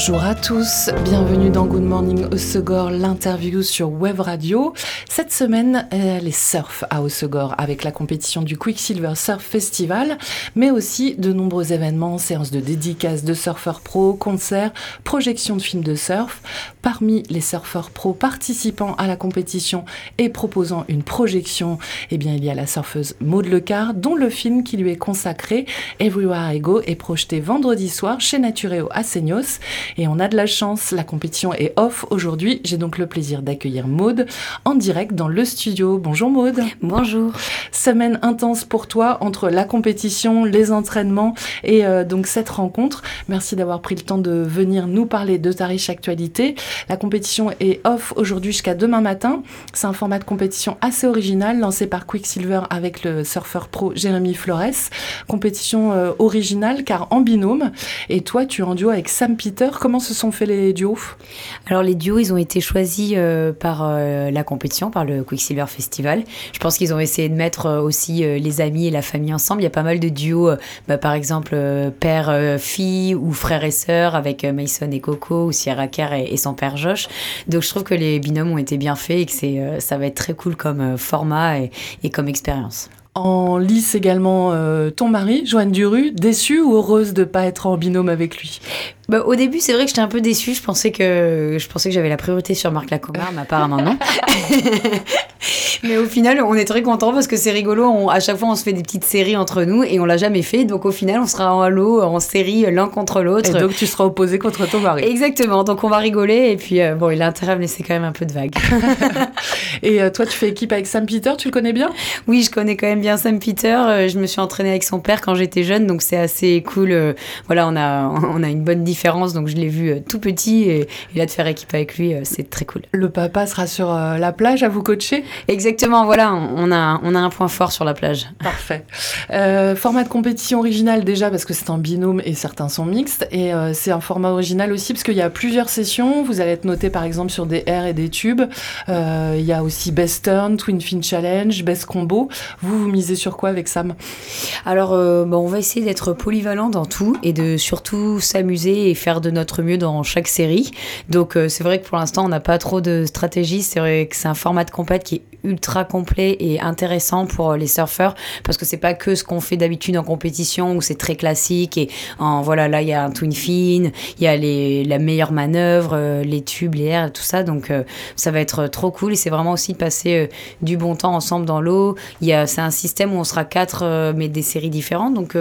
Bonjour à tous, bienvenue dans Good Morning Osegor, l'interview sur Web Radio. Cette semaine, les surf à Osegor avec la compétition du Quicksilver Surf Festival, mais aussi de nombreux événements, séances de dédicaces de surfeurs pro, concerts, projections de films de surf. Parmi les surfeurs pro participant à la compétition et proposant une projection, eh bien, il y a la surfeuse Maud Lecar, dont le film qui lui est consacré, Everywhere I Go, est projeté vendredi soir chez Natureo à. Et on a de la chance, la compétition est off aujourd'hui. J'ai donc le plaisir d'accueillir Maude en direct dans le studio. Bonjour Maude. Bonjour. Semaine intense pour toi entre la compétition, les entraînements et euh, donc cette rencontre. Merci d'avoir pris le temps de venir nous parler de ta riche actualité. La compétition est off aujourd'hui jusqu'à demain matin. C'est un format de compétition assez original lancé par Quicksilver avec le surfeur pro Jérémy Flores. Compétition euh, originale car en binôme. Et toi, tu es en duo avec Sam Peter Comment se sont faits les duos Alors les duos, ils ont été choisis euh, par euh, la compétition, par le Quicksilver Festival. Je pense qu'ils ont essayé de mettre euh, aussi les amis et la famille ensemble. Il y a pas mal de duos, bah, par exemple père-fille ou frère et sœur avec Mason et Coco ou Sierra Kerr et, son père Josh. Donc je trouve que les binômes ont été bien faits et que c'est, ça va être très cool comme format et comme expérience. En lice également ton mari, Joanne Duru, déçue ou heureuse de ne pas être en binôme avec lui? Bah, au début, c'est vrai que j'étais un peu déçue. Je pensais que je pensais que j'avais la priorité sur Marc Lacomar, mais apparemment non. mais au final, on est très content parce que c'est rigolo. On, à chaque fois, on se fait des petites séries entre nous et on l'a jamais fait. Donc au final, on sera en halo, en série l'un contre l'autre. Et donc tu seras opposé contre ton mari. Exactement. Donc on va rigoler et puis euh, bon, il a intérêt à me laisser quand même un peu de vague. et euh, toi, tu fais équipe avec Sam Peter. Tu le connais bien? Oui, je connais quand même bien Sam Peter. Euh, je me suis entraînée avec son père quand j'étais jeune, donc c'est assez cool. voilà, on a on a une bonne différence donc je l'ai vu euh, tout petit et, là de faire équipe avec lui, euh, c'est très cool. Le papa sera sur euh, la plage à vous coacher? Exactement, voilà, on a, on a un point fort sur la plage. Parfait. format de compétition original déjà parce que c'est en binôme et certains sont mixtes et c'est un format original aussi parce qu'il y a plusieurs sessions. Vous allez être noté par exemple sur des airs et des tubes. Il y a aussi Best Turn, Twin Fin Challenge, Best Combo. Vous, vous misez sur quoi avec Sam? Alors, bon, on va essayer d'être polyvalent dans tout et de surtout s'amuser et faire de notre mieux dans chaque série. Donc euh, c'est vrai que pour l'instant on n'a pas trop de stratégie. C'est vrai que c'est un format de compète qui est ultra complet et intéressant pour les surfeurs parce que c'est pas que ce qu'on fait d'habitude en compétition où c'est très classique et en voilà là il y a un twin fin, il y a les, la meilleure manœuvre, euh, les tubes, les airs, tout ça donc euh, ça va être trop cool et c'est vraiment aussi de passer du bon temps ensemble dans l'eau. Il y a c'est un système où on sera quatre mais des séries différentes donc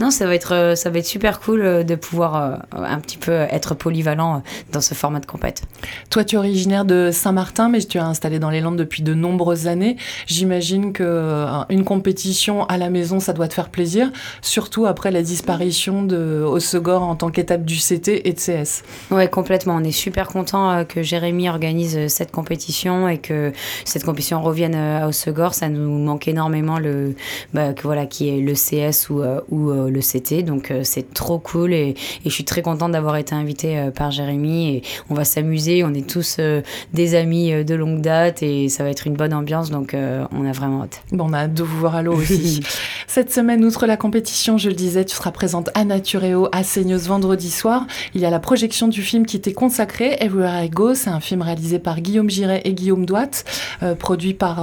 non ça va être ça va être super cool de pouvoir un petit peu être polyvalent euh, dans ce format de compète. Toi, tu es originaire de Saint-Martin, mais tu es installé dans les Landes depuis de nombreuses années. J'imagine que euh, une compétition à la maison, ça doit te faire plaisir, surtout après la disparition de Osegor en tant qu'étape du CT et de CS. Ouais, complètement. On est super content euh, que Jérémy organise cette compétition et que cette compétition revienne à Osegor. Ça nous manque énormément le, bah, que, voilà, qui est le CS ou, ou le CT. Donc c'est trop cool et, et je suis très contente d'avoir été invité euh, par Jérémy et on va s'amuser. On est tous euh, des amis euh, de longue date et ça va être une bonne ambiance donc on a vraiment hâte. Bon, on a hâte de vous voir à l'eau aussi. Cette semaine, outre la compétition, je le disais, tu seras présente à Natureo à Seignos vendredi soir. Il y a la projection du film qui t'est consacré, Everywhere I Go. C'est un film réalisé par Guillaume Giret et Guillaume Douat, produit par,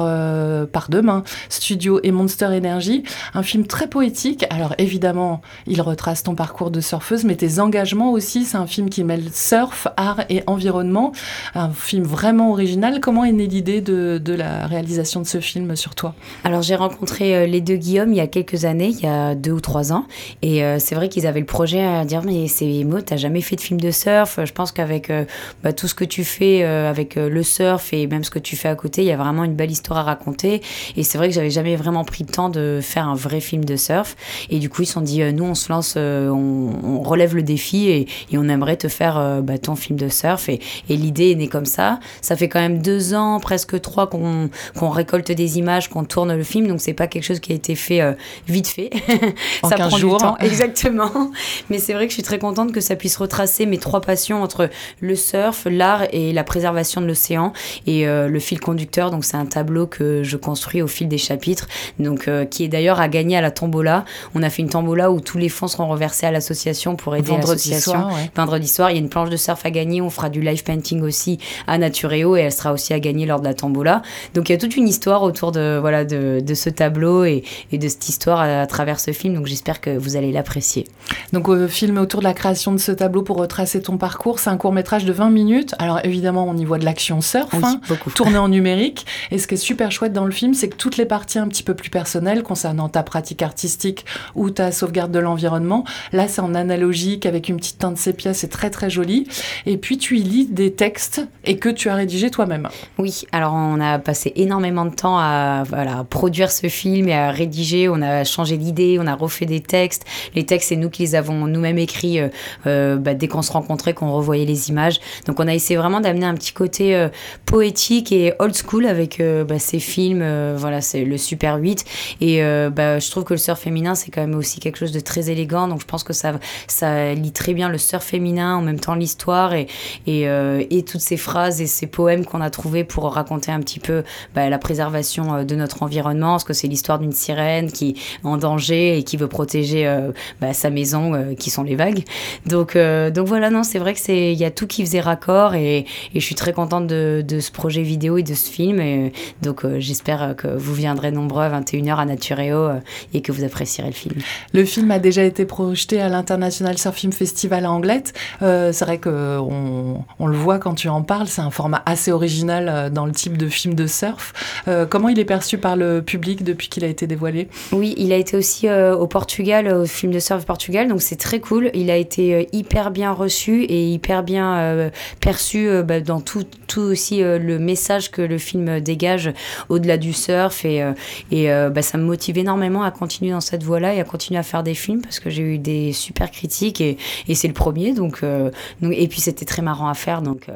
par Demain Studio et Monster Energy. Un film très poétique. Alors évidemment, il retrace ton parcours de surfeuse, mais tes engagements aussi c'est un film qui mêle surf, art et environnement. Un film vraiment original. Comment est née l'idée de, la réalisation de ce film sur toi? Alors j'ai rencontré euh, les deux Guillaume il y a quelques années, il y a deux ou trois ans. Et euh, c'est vrai qu'ils avaient le projet à dire mais c'est tu t'as jamais fait de film de surf? Je pense qu'avec euh, bah, tout ce que tu fais avec le surf et même ce que tu fais à côté, il y a vraiment une belle histoire à raconter. Et c'est vrai que j'avais jamais vraiment pris le temps de faire un vrai film de surf. Et du coup ils se sont dit nous on se lance, on relève le défi et, on aimerait te faire bah, ton film de surf. Et, l'idée est née comme ça. Ça fait quand même deux ans, presque trois, qu'on récolte des images, qu'on tourne le film. Donc c'est pas quelque chose qui a été fait vite fait. ça prend jours. du temps. Exactement. Mais c'est vrai que je suis très contente que ça puisse retracer mes trois passions entre le surf, l'art et la préservation de l'océan. Et le fil conducteur, donc c'est un tableau que je construis au fil des chapitres, donc euh, qui est d'ailleurs à gagner à la tombola. On a fait une tombola où tous les fonds seront reversés à l'association pour aider l'association. Soir, Vendredi soir, il y a une planche de surf à gagner. On fera du live painting aussi à Natureo et elle sera aussi à gagner lors de la tombola. Donc il y a toute une histoire autour de voilà de, de ce tableau et, et, de cette histoire à, travers ce film. Donc j'espère que vous allez l'apprécier. Donc euh, film autour de la création de ce tableau pour retracer ton parcours, c'est un court métrage de 20 minutes. Alors évidemment, on y voit de l'action surf, hein, tourné en numérique. Et ce qui est super chouette dans le film, c'est que toutes les parties un petit peu plus personnelles concernant ta pratique artistique ou ta sauvegarde de l'environnement, là c'est en analogique avec une petite teinte sépia, c'est très très joli. Et puis tu y lis des textes et que tu as rédigé toi-même. Oui, alors on a passé énormément de temps à voilà, produire ce film et à rédiger. On a changé d'idée, on a refait des textes. Les textes, c'est nous qui les avons nous-mêmes écrits euh, euh, bah, dès qu'on se rencontrait, qu'on revoyait les images. Donc on a essayé vraiment d'amener un petit côté euh, poétique et old school avec bah, ces films. voilà, c'est le Super 8. Et bah, je trouve que le surf féminin, c'est quand même aussi quelque chose de très élégant. Donc je pense que ça, ça lit très bien le surf féminin, en même temps l'histoire et, et, et, toutes ces phrases et ces poèmes qu'on a trouvés pour raconter un petit peu bah, la préservation de notre environnement. Parce que c'est l'histoire d'une sirène qui est en danger et qui veut protéger bah, sa maison, qui sont les vagues. Donc, donc voilà, non, c'est vrai que c'est il y a tout qui faisait raccord et, je suis très contente de, ce projet vidéo et de ce film. Et, donc j'espère que vous viendrez nombreux à 21h à Natureo euh, et que vous apprécierez le film. Le film a déjà été projeté à l'International Surf Film Festival à Anglette. Euh, c'est vrai qu'on on le voit quand tu en parles, c'est un format assez original euh, dans le type de film de surf. comment il est perçu par le public depuis qu'il a été dévoilé? Oui, il a été aussi au Portugal, au film de surf Portugal, donc c'est très cool. Il a été hyper bien reçu et hyper bien perçu bah, dans tout, aussi le message que le film dégage au-delà du surf et, euh, euh, bah, ça me motive énormément à continuer dans cette voie-là et à continuer à faire des films parce que j'ai eu des super critiques et, et c'est le premier donc, euh, donc et puis c'était très marrant à faire donc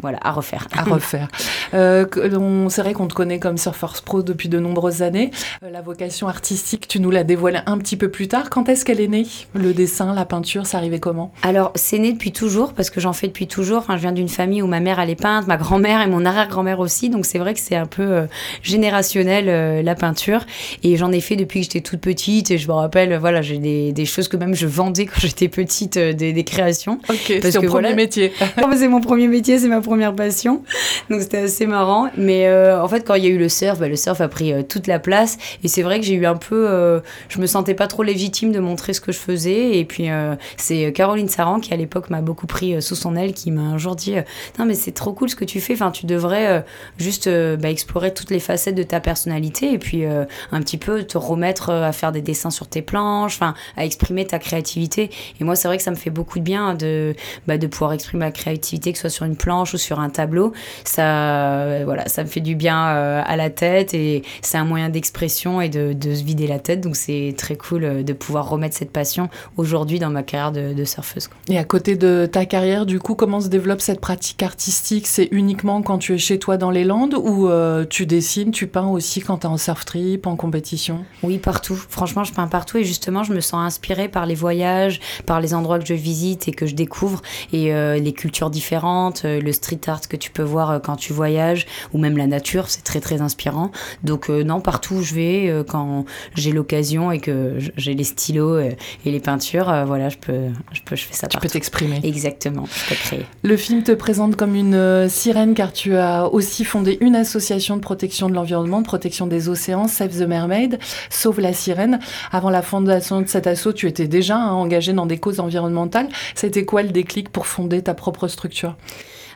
voilà à refaire. À refaire. C'est vrai qu'on te connaît comme Surfers Pro depuis de nombreuses années. La vocation artistique tu nous l'as dévoilée un petit peu plus tard. Quand est-ce qu'elle est née le dessin la peinture? Ça arrivait comment? Alors c'est né depuis toujours parce que j'en fais depuis toujours enfin, je viens d'une famille où ma mère elle est peinte ma grand-mère et mon arrière-grand-mère aussi donc c'est vrai que c'est un peu générationnel euh, la peinture. Et j'en ai fait depuis que j'étais toute petite et je me rappelle voilà j'ai des, des, choses que même je vendais quand j'étais petite euh, des, des, créations. C'est ton premier métier. C'est mon premier métier c'est ma première passion. Donc c'était assez marrant. Mais euh, en fait quand il y a eu le surf bah, le surf a pris toute la place. Et c'est vrai que j'ai eu un peu je me sentais pas trop légitime de montrer ce que je faisais. Et puis c'est Caroline Saran qui à l'époque m'a beaucoup pris sous son aile qui m'a un jour dit non mais c'est trop cool ce que tu fais. Enfin tu devrais juste bah, explorer toutes les facettes de ta personnalité. Et puis euh, un petit peu te remettre euh, à faire des dessins sur tes planches, enfin à exprimer ta créativité. Et moi, c'est vrai que ça me fait beaucoup de bien de, bah, de pouvoir exprimer ma créativité, que ce soit sur une planche ou sur un tableau. Ça, euh, voilà, ça me fait du bien à la tête et c'est un moyen d'expression et de, de, se vider la tête. Donc c'est très cool de pouvoir remettre cette passion aujourd'hui dans ma carrière de, de surfeuse. Et à côté de ta carrière, du coup, comment se développe cette pratique artistique? C'est uniquement quand tu es chez toi dans les Landes ou tu dessines, tu peins aussi quand tu es en surf trip, en compétition? Oui, partout. Franchement, je peins partout et justement, je me sens inspirée par les voyages, par les endroits que je visite et que je découvre et euh, les cultures différentes, euh, le street art que tu peux voir euh, quand tu voyages ou même la nature, c'est très très inspirant. Donc non, partout où je vais, quand j'ai l'occasion et que j'ai les stylos et les peintures, voilà, je peux, je peux, je fais ça. Tu peux t'exprimer. Exactement, je peux créer. Le film te présente comme une sirène car tu as aussi fondé une association de protection de l'environnement, de protection des océans, Save the Mermaid, Sauve la sirène. Avant la fondation de cet assaut, tu étais déjà hein, engagé dans des causes environnementales. C'était quoi le déclic pour fonder ta propre structure?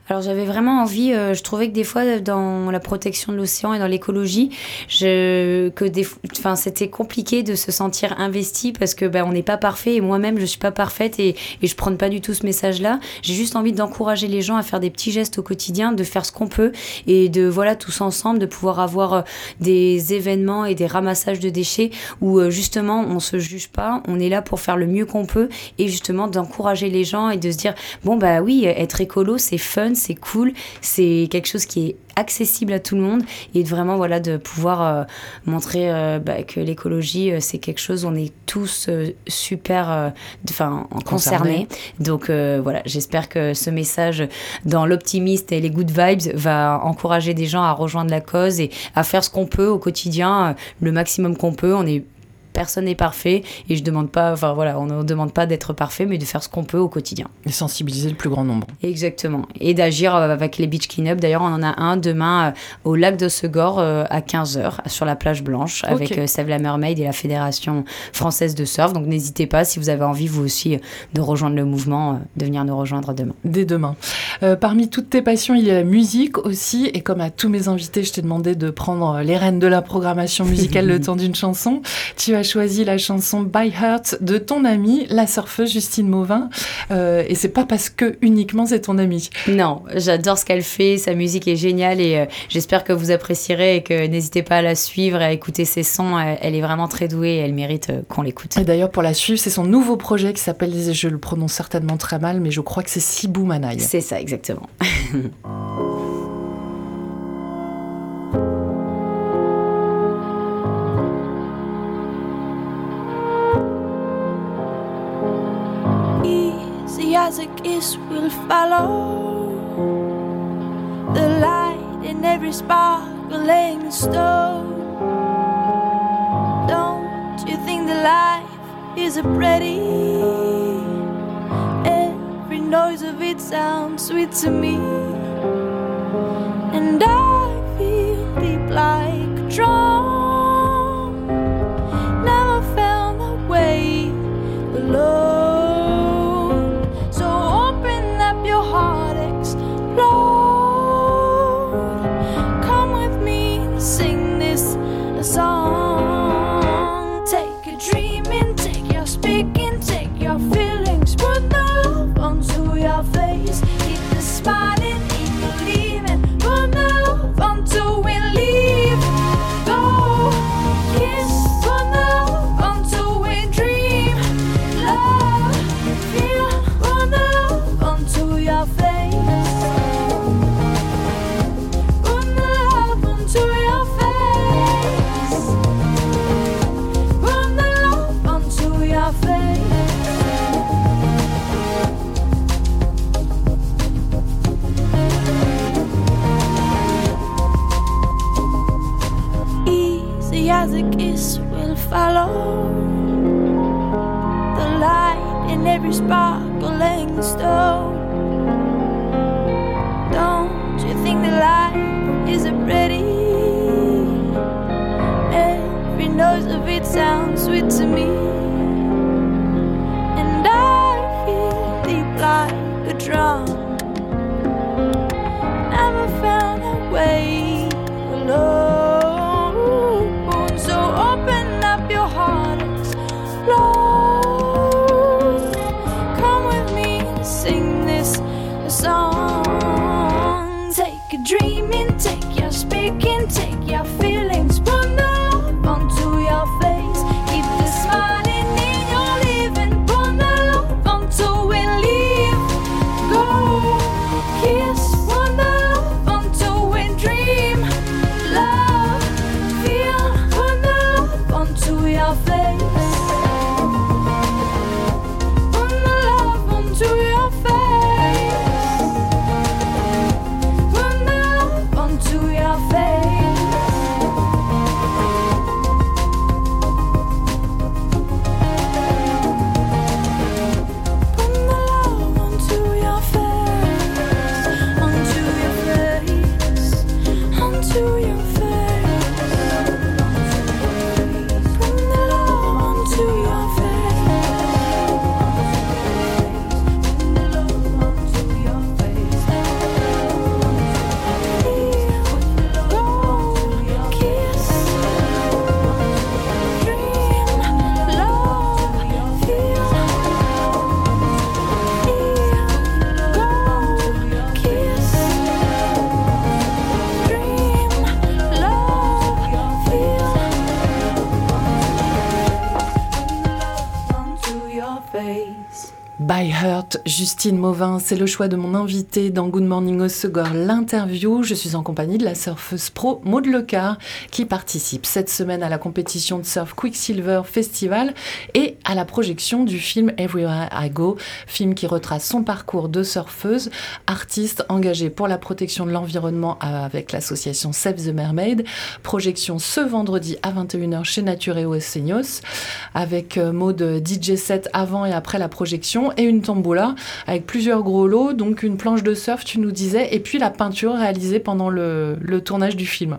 Alors j'avais vraiment envie, euh, je trouvais que des fois dans la protection de l'océan et dans l'écologie, que des, enfin c'était compliqué de se sentir investi parce que ben on n'est pas parfait et moi-même je suis pas parfaite et, et je prends pas du tout ce message-là. J'ai juste envie d'encourager les gens à faire des petits gestes au quotidien, de faire ce qu'on peut et de voilà tous ensemble de pouvoir avoir euh, des événements et des ramassages de déchets où euh, justement on se juge pas, on est là pour faire le mieux qu'on peut et justement d'encourager les gens et de se dire bon bah oui être écolo c'est fun c'est cool, c'est quelque chose qui est accessible à tout le monde et vraiment voilà de pouvoir euh, montrer euh, bah, que l'écologie euh, c'est quelque chose on est tous super enfin concernés. Donc voilà j'espère que ce message dans l'optimiste et les good vibes va encourager des gens à rejoindre la cause et à faire ce qu'on peut au quotidien le maximum qu'on peut. On est personne n'est parfait et je demande pas, enfin voilà, on ne demande pas d'être parfait, mais de faire ce qu'on peut au quotidien. Et sensibiliser le plus grand nombre. Exactement. Et d'agir euh, avec les beach clean-up. D'ailleurs, on en a un demain euh, au lac de Segor euh, à 15h sur la plage blanche avec Save la Mermaid et la Fédération française de surf. Donc n'hésitez pas si vous avez envie vous aussi de rejoindre le mouvement, de venir nous rejoindre demain. Dès demain. parmi toutes tes passions, il y a la musique aussi. Et comme à tous mes invités, je t'ai demandé de prendre les rênes de la programmation musicale le temps d'une chanson. Tu vas choisi la chanson By Heart de ton amie, la surfeuse Justine Mauvin. Euh, et c'est pas parce que uniquement c'est ton amie. Non, j'adore ce qu'elle fait, sa musique est géniale et euh, j'espère que vous apprécierez et que n'hésitez pas à la suivre et à écouter ses sons. Elle, est vraiment très douée et elle mérite euh, qu'on l'écoute. Et d'ailleurs, pour la suivre, c'est son nouveau projet qui s'appelle, je le prononce certainement très mal, mais je crois que c'est Sibou Manaï. C'est ça, exactement. as a kiss will follow the light in every sparkling stone. Don't you think the life is a pretty? Every noise of it sounds sweet to me, and I feel deep like a drum. the other kiss will follow. The light in every sparkling stone. Don't you think the light is pretty? Every noise of it sounds sweet to me. And I feel deep like a drum. By Heart, Justine Mauvin, c'est le choix de mon invité dans Good Morning Osegor, l'interview. Je suis en compagnie de la surfeuse pro Maud Lecar qui participe cette semaine à la compétition de surf Quicksilver Festival et à la projection du film Everywhere I Go, film qui retrace son parcours de surfeuse, artiste engagée pour la protection de l'environnement avec l'association Save the Mermaid. Projection ce vendredi à 21h chez Natureo Seignos avec euh, Maud DJ set avant et après la projection et une tombola avec plusieurs gros lots, donc une planche de surf, tu nous disais, et puis la peinture réalisée pendant le, le tournage du film.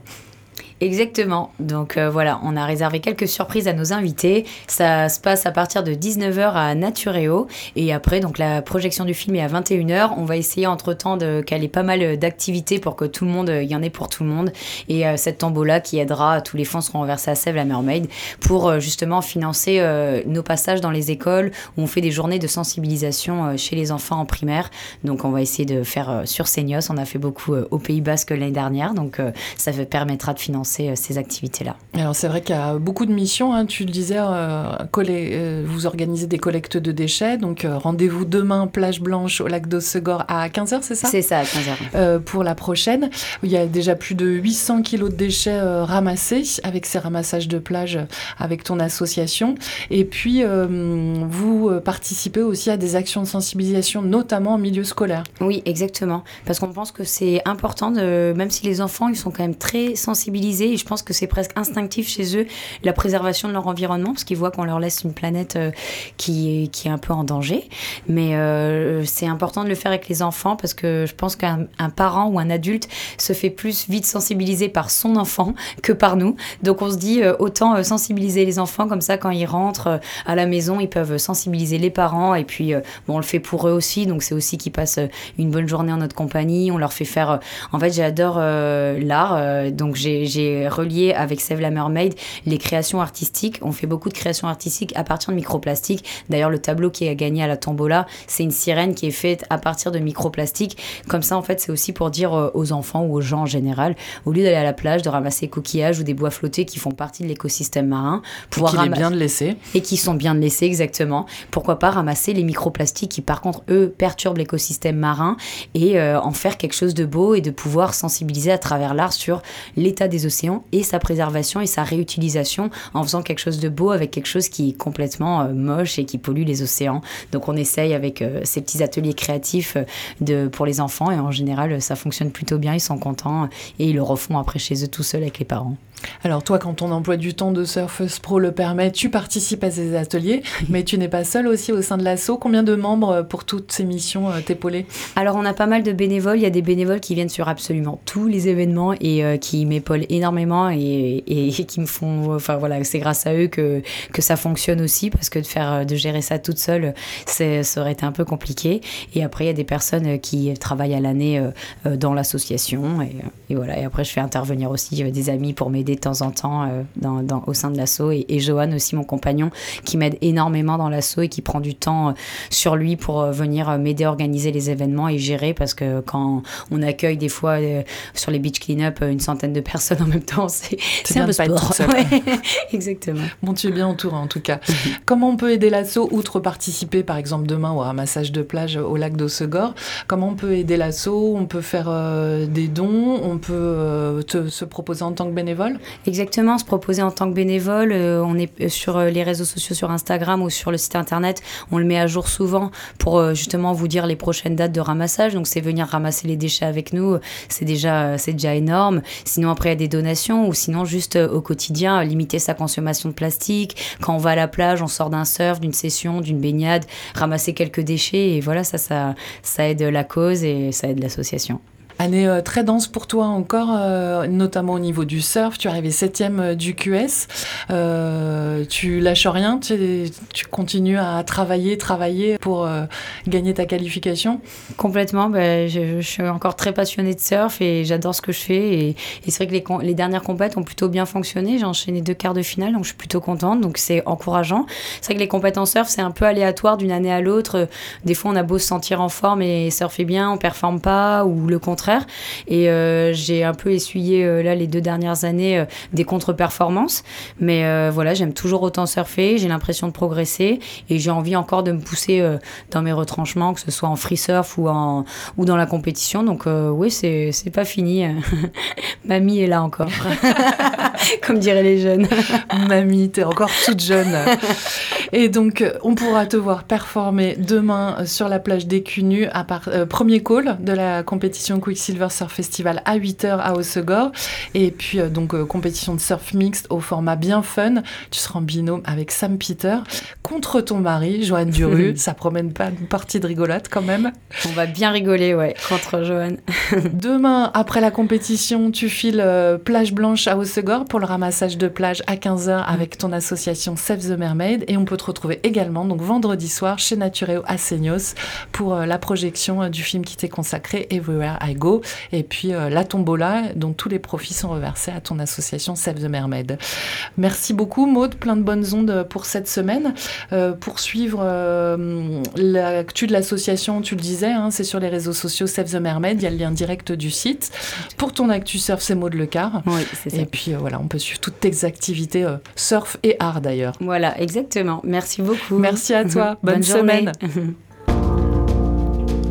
Exactement. Donc euh, voilà, on a réservé quelques surprises à nos invités. Ça se passe à partir de 19h à Natureo. Et après, donc la projection du film est à 21h. On va essayer entre-temps de caler pas mal d'activités pour que tout le monde, y en ait pour tout le monde. Et euh, cette tambour-là qui aidera, tous les fonds seront reversés à Sèvres la Mermaid pour euh, justement financer nos passages dans les écoles où on fait des journées de sensibilisation chez les enfants en primaire. Donc on va essayer de faire sur Seignos. On a fait beaucoup au Pays Basque l'année dernière. Donc ça permettra de financer euh, ces, activités-là. Alors c'est vrai qu'il y a beaucoup de missions, hein. tu le disais, euh, euh, vous organisez des collectes de déchets, donc rendez-vous demain, plage blanche au lac d'Ossegor à 15h, c'est ça? C'est ça, à 15h. pour la prochaine, il y a déjà plus de 800 kilos de déchets ramassés avec ces ramassages de plage avec ton association. Et puis, vous participez aussi à des actions de sensibilisation, notamment en milieu scolaire. Oui, exactement. Parce qu'on pense que c'est important, de, même si les enfants, ils sont quand même très sensibilisés et je pense que c'est presque instinctif chez eux la préservation de leur environnement parce qu'ils voient qu'on leur laisse une planète euh, qui, est, un peu en danger. Mais euh, c'est important de le faire avec les enfants parce que je pense qu'un parent ou un adulte se fait plus vite sensibiliser par son enfant que par nous. Donc on se dit euh, autant sensibiliser les enfants comme ça quand ils rentrent à la maison, ils peuvent sensibiliser les parents et puis bon, on le fait pour eux aussi. Donc c'est aussi qu'ils passent une bonne journée en notre compagnie. On leur fait faire. En fait, j'adore l'art. donc j'ai relié avec Save la Mermaid les créations artistiques. On fait beaucoup de créations artistiques à partir de microplastiques. D'ailleurs, le tableau qui a gagné à la tombola, c'est une sirène qui est faite à partir de microplastiques. Comme ça, en fait, c'est aussi pour dire euh, aux enfants ou aux gens en général, au lieu d'aller à la plage, de ramasser coquillages ou des bois flottés qui font partie de l'écosystème marin, pouvoir et qui bien de laisser. Et qui sont bien de laisser, exactement. Pourquoi pas ramasser les microplastiques qui, par contre, eux, perturbent l'écosystème marin et euh, en faire quelque chose de beau et de pouvoir sensibiliser à travers l'art sur l'état des océans et sa préservation et sa réutilisation en faisant quelque chose de beau avec quelque chose qui est complètement euh, moche et qui pollue les océans. Donc on essaye avec euh, ces petits ateliers créatifs euh, de, pour les enfants et en général ça fonctionne plutôt bien, ils sont contents et ils le refont après chez eux tout seuls avec les parents. Alors toi, quand ton emploi du temps de Surfeuse Pro le permet, tu participes à ces ateliers, mais tu n'es pas seule aussi au sein de l'ASSO. Combien de membres pour toutes ces missions euh, t'épauler? Alors on a pas mal de bénévoles. Il y a des bénévoles qui viennent sur absolument tous les événements et euh, qui m'épaulent énormément et, qui me font... Enfin voilà, c'est grâce à eux que, que ça fonctionne aussi parce que de, faire, de gérer ça toute seule, ça aurait été un peu compliqué. Et après, il y a des personnes qui travaillent à l'année euh, dans l'association et, et, voilà. Et après, je fais intervenir aussi des amis pour m'aider de temps en temps euh, dans, au sein de l'assaut. Et, et, Johan aussi, mon compagnon, qui m'aide énormément dans l'assaut et qui prend du temps euh, sur lui pour euh, venir m'aider à organiser les événements et gérer. Parce que quand on accueille des fois sur les beach clean-up une centaine de personnes en même temps, c'est un peu sport. exactement. Bon, tu es bien entouré en tout cas. Comment on peut aider l'assaut, outre participer par exemple demain au ramassage de plage au lac d'Ossegor Comment on peut aider l'assaut On peut faire des dons? On peut te, se proposer en tant que bénévole? Exactement, se proposer en tant que bénévole. Euh, on est euh, sur euh, les réseaux sociaux, sur Instagram ou sur le site internet. On le met à jour souvent pour justement vous dire les prochaines dates de ramassage. Donc c'est venir ramasser les déchets avec nous. C'est déjà, déjà énorme. Sinon après il y a des donations ou sinon juste au quotidien limiter sa consommation de plastique. Quand on va à la plage, on sort d'un surf, d'une session, d'une baignade, ramasser quelques déchets et voilà ça, ça, ça aide la cause et ça aide l'association. Année euh, très dense pour toi encore, euh, notamment au niveau du surf. Tu es arrivé septième euh, du QS. tu lâches rien, tu, continues à travailler, travailler pour gagner ta qualification. Complètement. Bah, je, suis encore très passionnée de surf et j'adore ce que je fais. Et, c'est vrai que les, les, dernières compètes ont plutôt bien fonctionné. J'ai enchaîné deux quarts de finale, donc je suis plutôt contente. Donc c'est encourageant. C'est vrai que les compètes en surf, c'est un peu aléatoire d'une année à l'autre. Des fois, on a beau se sentir en forme et surfer bien, on performe pas, ou le contraire Et j'ai un peu essuyé là les deux dernières années des contre-performances. Mais voilà, j'aime toujours autant surfer, j'ai l'impression de progresser et j'ai envie encore de me pousser dans mes retranchements, que ce soit en free surf ou, en, ou dans la compétition. Donc oui, c'est pas fini. Mamie est là encore, comme diraient les jeunes. Mamie, t'es encore toute jeune. Et donc, on pourra te voir performer demain sur la plage des Cunus, à part, euh, premier call de la compétition Quicksilver Surf Festival à 8h à Hossegor. Et puis, euh, donc, euh, compétition de surf mixte au format bien fun. Tu seras en binôme avec Sam Peter contre ton mari, Joanne Duru. Ça promène pas une partie de rigolade quand même. On va bien rigoler, ouais, contre Joanne. demain, après la compétition, tu files plage blanche à Hossegor pour le ramassage de plage à 15h avec ton association Save the Mermaid. Et on peut te retrouver également donc vendredi soir chez Natureo à Seignos pour euh, la projection euh, du film qui t'est consacré Everywhere I Go. Et puis euh, la tombola dont tous les profits sont reversés à ton association Save the Mermaid. Merci beaucoup Maude, plein de bonnes ondes pour cette semaine. pour suivre l'actu de l'association, tu le disais, hein, c'est sur les réseaux sociaux Save the Mermaid, il y a le lien direct du site. Pour ton actu surf, c'est Maude Lecar. Oui, c'est ça. Et puis voilà, on peut suivre toutes tes activités surf et art d'ailleurs. Voilà, exactement. Merci beaucoup. Merci à toi. Bonne, semaine.